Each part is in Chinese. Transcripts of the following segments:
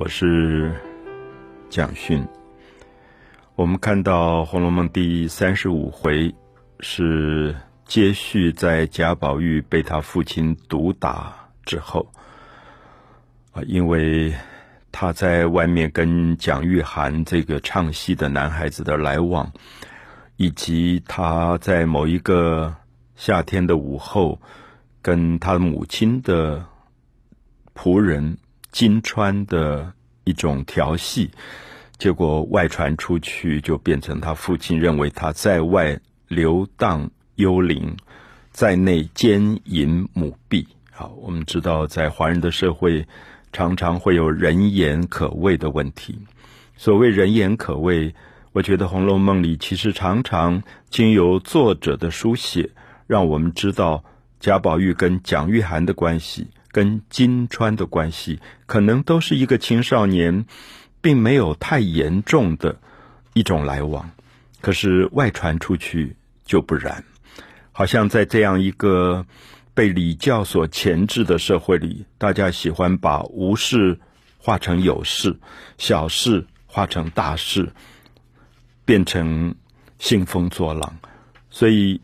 我是蒋勋。我们看到《红楼梦》第三十五回是接续在贾宝玉被他父亲毒打之后啊，因为他在外面跟蒋玉菡这个唱戏的男孩子的来往，以及他在某一个夏天的午后跟他母亲的仆人。金川的一种调戏，结果外传出去，就变成他父亲认为他在外游荡幽灵，在内奸淫母婢。好，我们知道在华人的社会，常常会有人言可畏的问题。所谓人言可畏，我觉得《红楼梦》里其实常常经由作者的书写，让我们知道贾宝玉跟蒋玉菡的关系。跟金川的关系，可能都是一个青少年，并没有太严重的一种来往。可是外传出去就不然，好像在这样一个被礼教所钳制的社会里，大家喜欢把无事化成有事，小事化成大事，变成兴风作浪，所以。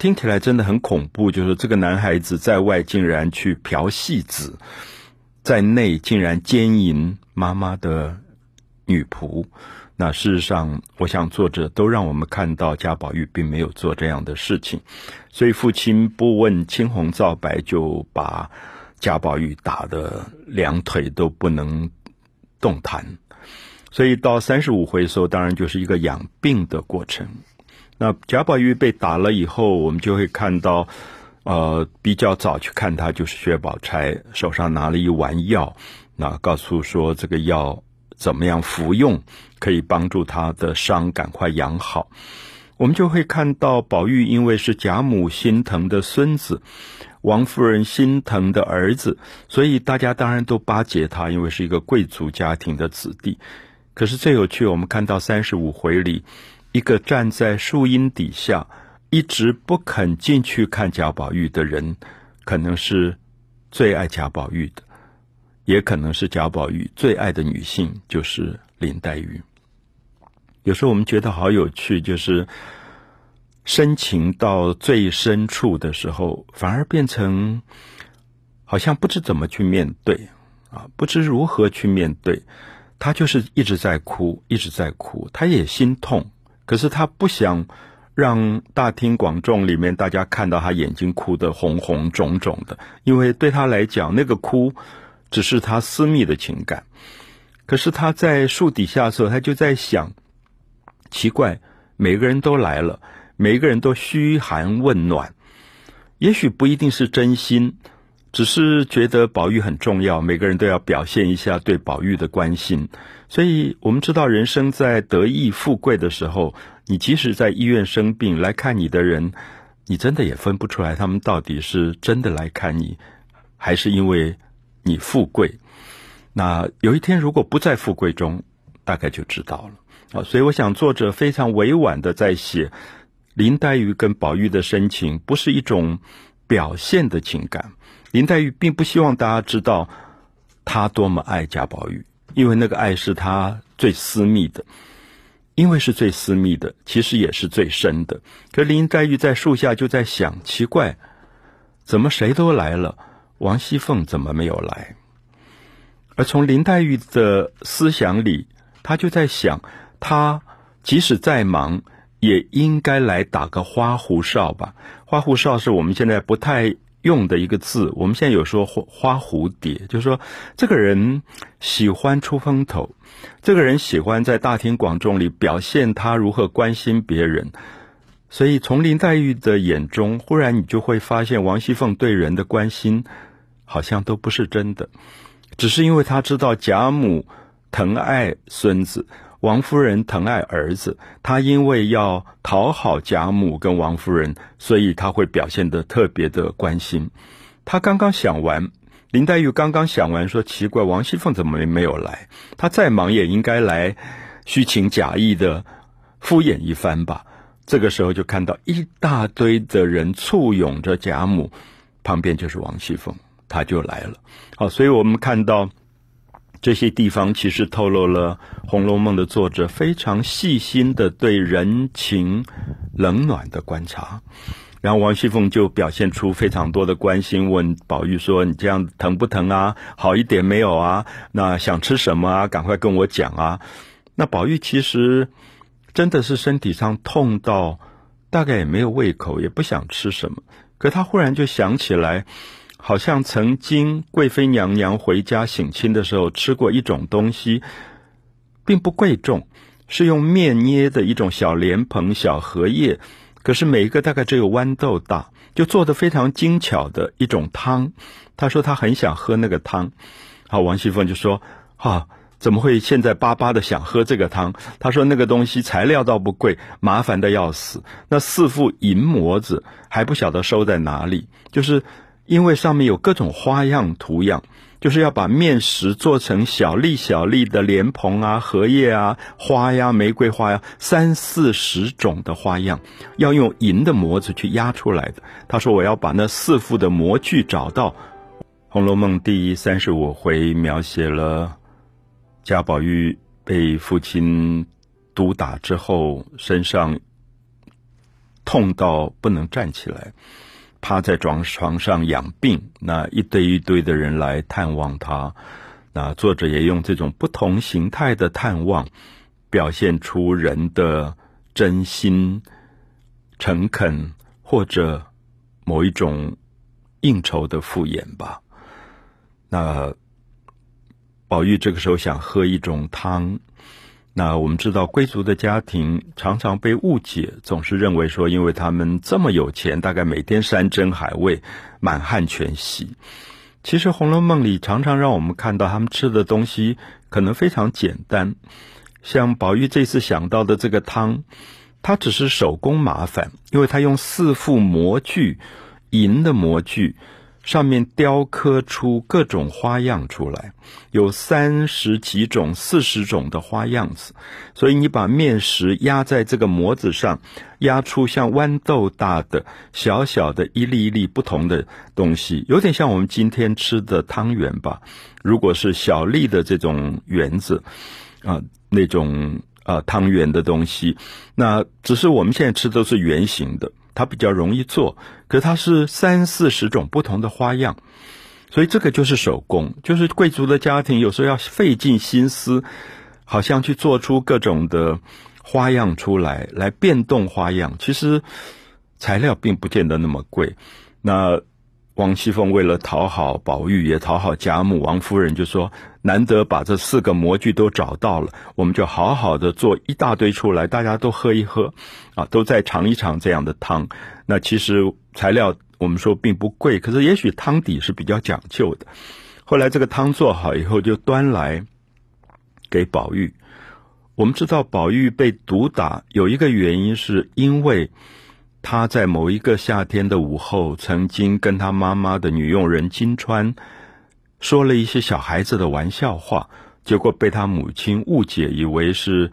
听起来真的很恐怖，就是这个男孩子在外竟然去嫖戏子，在内竟然奸淫妈妈的女仆。那事实上，我想作者都让我们看到贾宝玉并没有做这样的事情，所以父亲不问青红皂白就把贾宝玉打的两腿都不能动弹。所以到三十五回的时候，当然就是一个养病的过程。那贾宝玉被打了以后，我们就会看到，呃，比较早去看他就是薛宝钗手上拿了一丸药，那告诉说这个药怎么样服用可以帮助他的伤赶快养好。我们就会看到宝玉因为是贾母心疼的孙子，王夫人心疼的儿子，所以大家当然都巴结他，因为是一个贵族家庭的子弟。可是最有趣，我们看到三十五回里。一个站在树荫底下，一直不肯进去看贾宝玉的人，可能是最爱贾宝玉的，也可能是贾宝玉最爱的女性，就是林黛玉。有时候我们觉得好有趣，就是深情到最深处的时候，反而变成好像不知怎么去面对啊，不知如何去面对。他就是一直在哭，一直在哭，他也心痛。可是他不想让大庭广众里面大家看到他眼睛哭得红红肿肿的，因为对他来讲，那个哭只是他私密的情感。可是他在树底下的时候，他就在想：奇怪，每个人都来了，每个人都嘘寒问暖，也许不一定是真心。只是觉得宝玉很重要，每个人都要表现一下对宝玉的关心。所以我们知道，人生在得意富贵的时候，你即使在医院生病来看你的人，你真的也分不出来他们到底是真的来看你，还是因为你富贵。那有一天如果不在富贵中，大概就知道了啊。所以我想，作者非常委婉的在写林黛玉跟宝玉的深情，不是一种表现的情感。林黛玉并不希望大家知道她多么爱贾宝玉，因为那个爱是她最私密的，因为是最私密的，其实也是最深的。可林黛玉在树下就在想：奇怪，怎么谁都来了，王熙凤怎么没有来？而从林黛玉的思想里，她就在想：她即使再忙，也应该来打个花胡哨吧？花胡哨是我们现在不太。用的一个字，我们现在有说花花蝴蝶，就是说这个人喜欢出风头，这个人喜欢在大庭广众里表现他如何关心别人，所以从林黛玉的眼中，忽然你就会发现王熙凤对人的关心好像都不是真的，只是因为她知道贾母疼爱孙子。王夫人疼爱儿子，她因为要讨好贾母跟王夫人，所以她会表现得特别的关心。她刚刚想完，林黛玉刚刚想完，说奇怪，王熙凤怎么没没有来？她再忙也应该来，虚情假意的敷衍一番吧。这个时候就看到一大堆的人簇拥着贾母，旁边就是王熙凤，她就来了。好，所以我们看到。这些地方其实透露了《红楼梦》的作者非常细心的对人情冷暖的观察。然后王熙凤就表现出非常多的关心，问宝玉说：“你这样疼不疼啊？好一点没有啊？那想吃什么啊？赶快跟我讲啊！”那宝玉其实真的是身体上痛到大概也没有胃口，也不想吃什么。可他忽然就想起来，好像曾经贵妃娘娘回家省亲的时候吃过一种东西，并不贵重，是用面捏的一种小莲蓬、小荷叶。可是每一个大概只有豌豆大，就做的非常精巧的一种汤。他说他很想喝那个汤。好，王熙凤就说：“啊，怎么会现在巴巴的想喝这个汤？”他说：“那个东西材料倒不贵，麻烦的要死。那四副银模子还不晓得收在哪里，就是因为上面有各种花样图样。”就是要把面食做成小粒小粒的莲蓬啊、荷叶啊、花呀、玫瑰花呀，三四十种的花样，要用银的模子去压出来的。他说：“我要把那四副的模具找到。”《红楼梦》第三十五回描写了贾宝玉被父亲毒打之后，身上痛到不能站起来。趴在床床上养病，那一堆一堆的人来探望他，那作者也用这种不同形态的探望，表现出人的真心、诚恳，或者某一种应酬的敷衍吧。那宝玉这个时候想喝一种汤。那我们知道，贵族的家庭常常被误解，总是认为说，因为他们这么有钱，大概每天山珍海味，满汉全席。其实《红楼梦》里常常让我们看到，他们吃的东西可能非常简单。像宝玉这次想到的这个汤，它只是手工麻烦，因为他用四副模具，银的模具。上面雕刻出各种花样出来，有三十几种、四十种的花样子。所以你把面食压在这个模子上，压出像豌豆大的小小的一粒一粒不同的东西，有点像我们今天吃的汤圆吧。如果是小粒的这种圆子，啊，那种啊汤圆的东西，那只是我们现在吃都是圆形的。它比较容易做，可它是三四十种不同的花样，所以这个就是手工，就是贵族的家庭有时候要费尽心思，好像去做出各种的花样出来，来变动花样。其实材料并不见得那么贵。那王熙凤为了讨好宝玉，也讨好贾母、王夫人，就说。难得把这四个模具都找到了，我们就好好的做一大堆出来，大家都喝一喝，啊，都再尝一尝这样的汤。那其实材料我们说并不贵，可是也许汤底是比较讲究的。后来这个汤做好以后，就端来给宝玉。我们知道宝玉被毒打有一个原因，是因为他在某一个夏天的午后，曾经跟他妈妈的女佣人金川。说了一些小孩子的玩笑话，结果被他母亲误解，以为是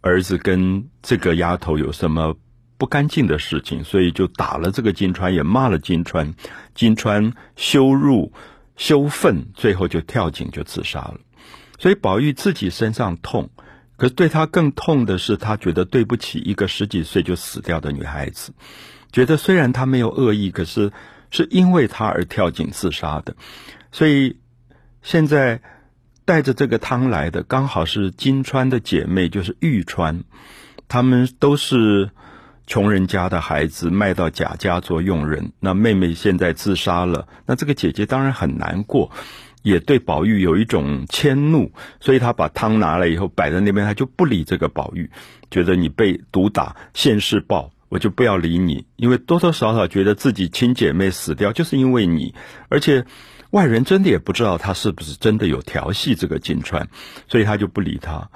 儿子跟这个丫头有什么不干净的事情，所以就打了这个金川，也骂了金川。金川羞辱、羞愤，最后就跳井就自杀了。所以宝玉自己身上痛，可是对他更痛的是，他觉得对不起一个十几岁就死掉的女孩子，觉得虽然他没有恶意，可是是因为他而跳井自杀的。所以，现在带着这个汤来的，刚好是金川的姐妹，就是玉川。他们都是穷人家的孩子，卖到贾家做佣人。那妹妹现在自杀了，那这个姐姐当然很难过，也对宝玉有一种迁怒。所以他把汤拿来以后摆在那边，他就不理这个宝玉，觉得你被毒打现世报，我就不要理你。因为多多少少觉得自己亲姐妹死掉，就是因为你，而且。外人真的也不知道他是不是真的有调戏这个金钏，所以他就不理他。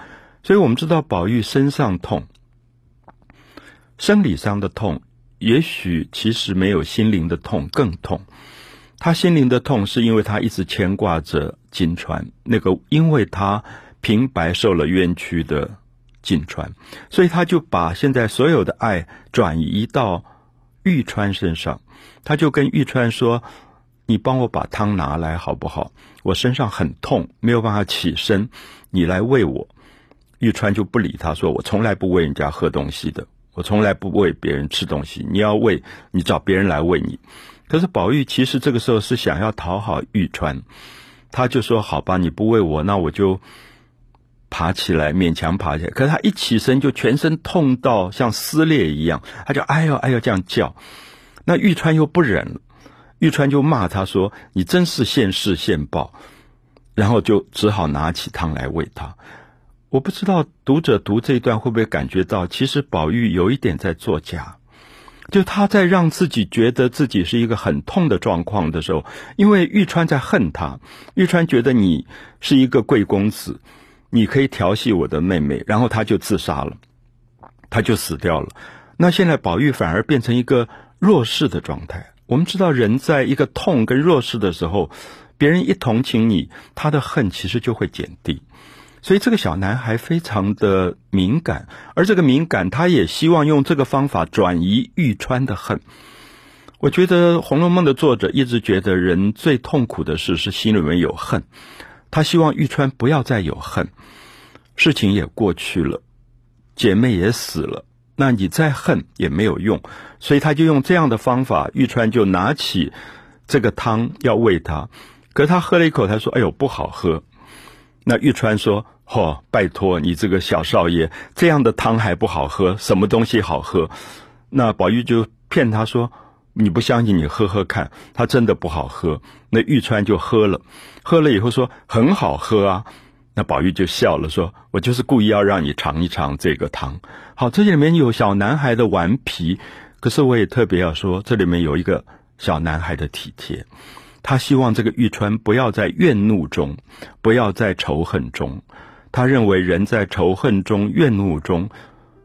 所以我们知道宝玉身上痛，生理上的痛，也许其实没有心灵的痛更痛。他心灵的痛是因为他一直牵挂着金川，那个因为他平白受了冤屈的金川，所以他就把现在所有的爱转移到玉川身上，他就跟玉川说。你帮我把汤拿来好不好？我身上很痛，没有办法起身，你来喂我。”玉川就不理他，说：“我从来不喂人家喝东西的，我从来不喂别人吃东西。你要喂，你找别人来喂你。”可是宝玉其实这个时候是想要讨好玉川，他就说：“好吧，你不喂我，那我就爬起来，勉强爬起来。”可是他一起身就全身痛到像撕裂一样，他就哎呦哎呦这样叫。那玉川又不忍了。玉川就骂他说：“你真是现世现报。”然后就只好拿起汤来喂他。我不知道读者读这一段会不会感觉到，其实宝玉有一点在作假，就他在让自己觉得自己是一个很痛的状况的时候，因为玉川在恨他。玉川觉得你是一个贵公子，你可以调戏我的妹妹，然后他就自杀了，他就死掉了。那现在宝玉反而变成一个弱势的状态。我们知道，人在一个痛跟弱势的时候，别人一同情你，他的恨其实就会减低。所以这个小男孩非常的敏感，而这个敏感，他也希望用这个方法转移玉川的恨。我觉得《红楼梦》的作者一直觉得人最痛苦的事是心里面有恨，他希望玉川不要再有恨，事情也过去了，姐妹也死了。那你再恨也没有用，所以他就用这样的方法。玉川就拿起这个汤要喂他，可他喝了一口，他说：“哎呦，不好喝。”那玉川说：“嚯，拜托你这个小少爷，这样的汤还不好喝？什么东西好喝？”那宝玉就骗他说：“你不相信，你喝喝看，他真的不好喝。”那玉川就喝了，喝了以后说：“很好喝啊。”那宝玉就笑了，说：“我就是故意要让你尝一尝这个汤。”好，这里面有小男孩的顽皮，可是我也特别要说，这里面有一个小男孩的体贴。他希望这个玉川不要在怨怒中，不要在仇恨中。他认为人在仇恨中、怨怒中，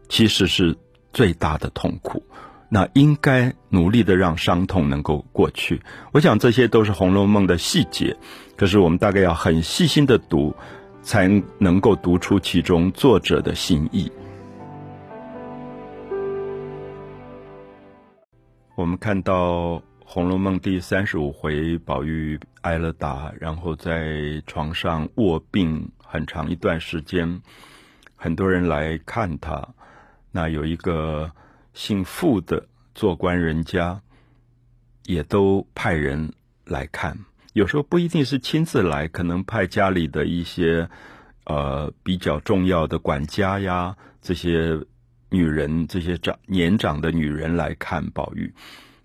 其实是最大的痛苦。那应该努力的让伤痛能够过去。我想这些都是《红楼梦》的细节，可是我们大概要很细心的读。才能够读出其中作者的心意。我们看到《红楼梦》第三十五回，宝玉挨了打，然后在床上卧病很长一段时间，很多人来看他。那有一个姓傅的做官人家，也都派人来看。有时候不一定是亲自来，可能派家里的一些呃比较重要的管家呀，这些女人，这些长年长的女人来看宝玉。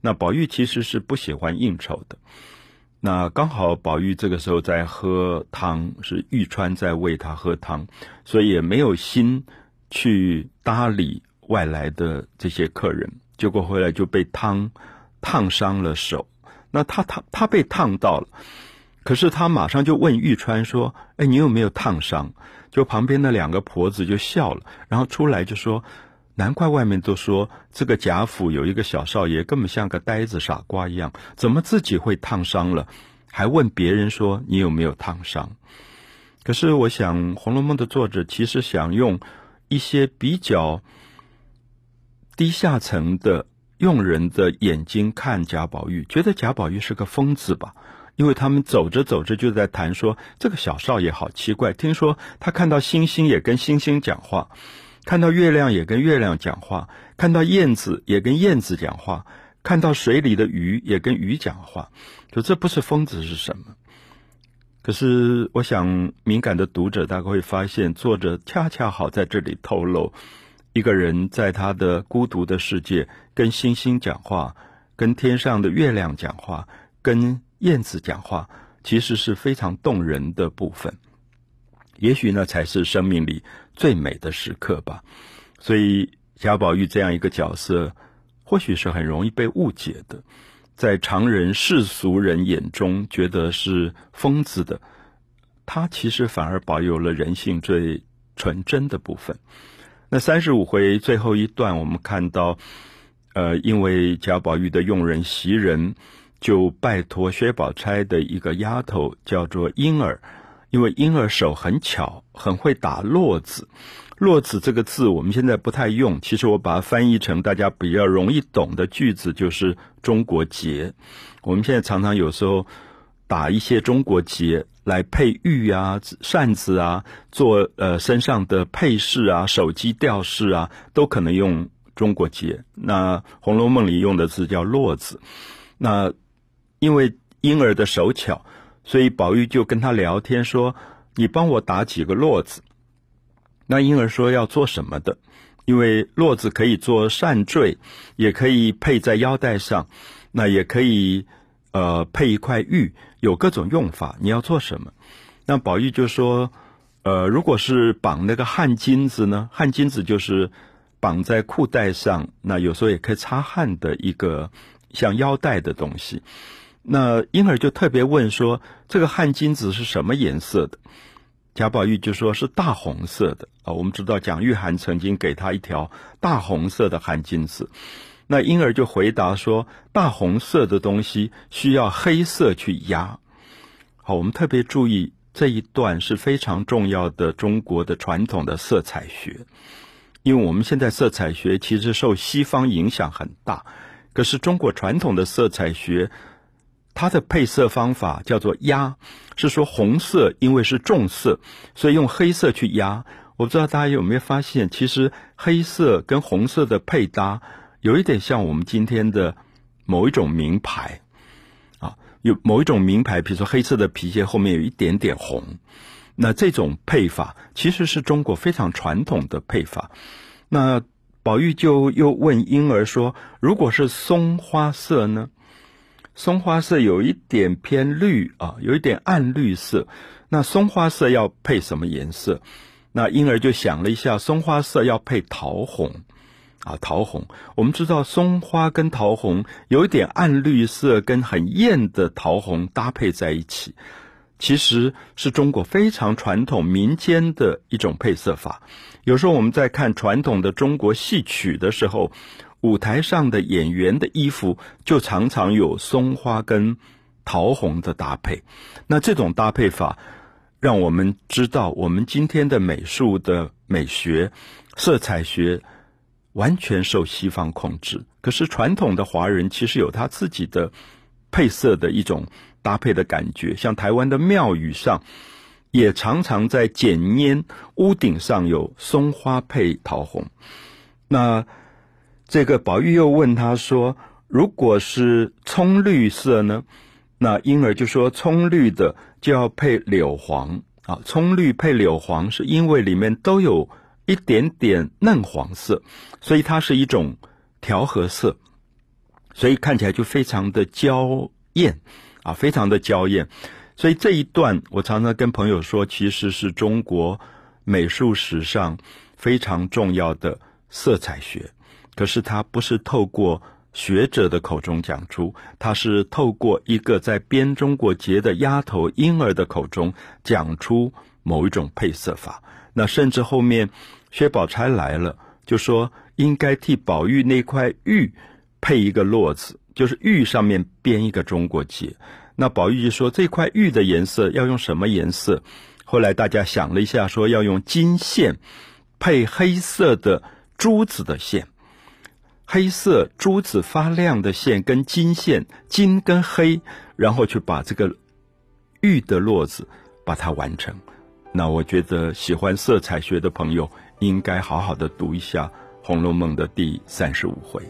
那宝玉其实是不喜欢应酬的。那刚好宝玉这个时候在喝汤，是玉川在喂他喝汤，所以也没有心去搭理外来的这些客人。结果回来就被汤烫伤了手。那他他他被烫到了，可是他马上就问玉川说：“哎，你有没有烫伤？”就旁边的两个婆子就笑了，然后出来就说：“难怪外面都说这个贾府有一个小少爷根本像个呆子傻瓜一样，怎么自己会烫伤了，还问别人说你有没有烫伤？”可是我想，《红楼梦》的作者其实想用一些比较低下层的。用人的眼睛看贾宝玉，觉得贾宝玉是个疯子吧？因为他们走着走着就在谈说，这个小少爷好奇怪。听说他看到星星也跟星星讲话，看到月亮也跟月亮讲话，看到燕子也跟燕子讲话，看到水里的鱼也跟鱼讲话。就这不是疯子是什么？可是我想，敏感的读者大概会发现，作者恰恰好在这里透露。一个人在他的孤独的世界，跟星星讲话，跟天上的月亮讲话，跟燕子讲话，其实是非常动人的部分。也许那才是生命里最美的时刻吧。所以贾宝玉这样一个角色，或许是很容易被误解的，在常人世俗人眼中觉得是疯子的，他其实反而保有了人性最纯真的部分。那三十五回最后一段，我们看到，呃，因为贾宝玉的佣人袭人，就拜托薛宝钗的一个丫头叫做莺儿，因为婴儿手很巧，很会打络子。络子这个字我们现在不太用，其实我把它翻译成大家比较容易懂的句子，就是中国结。我们现在常常有时候打一些中国结来配玉啊、扇子啊，做呃身上的配饰啊、手机吊饰啊，都可能用中国结。那《红楼梦》里用的字叫络子。那因为婴儿的手巧，所以宝玉就跟他聊天说：“你帮我打几个络子。”那婴儿说要做什么的？因为络子可以做扇坠，也可以配在腰带上，那也可以呃配一块玉，有各种用法。你要做什么？那宝玉就说：呃，如果是绑那个汗巾子呢？汗巾子就是绑在裤带上，那有时候也可以擦汗的一个像腰带的东西。那婴儿就特别问说：这个汗巾子是什么颜色的？贾宝玉就说是大红色的啊，我们知道蒋玉菡曾经给他一条大红色的汗巾子，那婴儿就回答说，大红色的东西需要黑色去压。好，我们特别注意这一段是非常重要的中国的传统的色彩学，因为我们现在色彩学其实受西方影响很大，可是中国传统的色彩学。它的配色方法叫做压，是说红色因为是重色，所以用黑色去压。我不知道大家有没有发现，其实黑色跟红色的配搭有一点像我们今天的某一种名牌啊，有某一种名牌，比如说黑色的皮鞋后面有一点点红，那这种配法其实是中国非常传统的配法。那宝玉就又问婴儿说：“如果是松花色呢？”松花色有一点偏绿啊，有一点暗绿色。那松花色要配什么颜色？那婴儿就想了一下，松花色要配桃红啊，桃红。我们知道松花跟桃红有一点暗绿色，跟很艳的桃红搭配在一起，其实是中国非常传统民间的一种配色法。有时候我们在看传统的中国戏曲的时候。舞台上的演员的衣服就常常有松花跟桃红的搭配，那这种搭配法让我们知道，我们今天的美术的美学、色彩学完全受西方控制。可是传统的华人其实有他自己的配色的一种搭配的感觉，像台湾的庙宇上也常常在简烟屋顶上有松花配桃红，那。这个宝玉又问他说：“如果是葱绿色呢？”那婴儿就说：“葱绿的就要配柳黄啊，葱绿配柳黄是因为里面都有一点点嫩黄色，所以它是一种调和色，所以看起来就非常的娇艳啊，非常的娇艳。所以这一段我常常跟朋友说，其实是中国美术史上非常重要的色彩学。”可是他不是透过学者的口中讲出，他是透过一个在编中国结的丫头婴儿的口中讲出某一种配色法。那甚至后面薛宝钗来了，就说应该替宝玉那块玉配一个络子，就是玉上面编一个中国结。那宝玉就说这块玉的颜色要用什么颜色？后来大家想了一下，说要用金线配黑色的珠子的线。黑色珠子发亮的线跟金线，金跟黑，然后去把这个玉的络子把它完成。那我觉得喜欢色彩学的朋友应该好好的读一下《红楼梦》的第三十五回。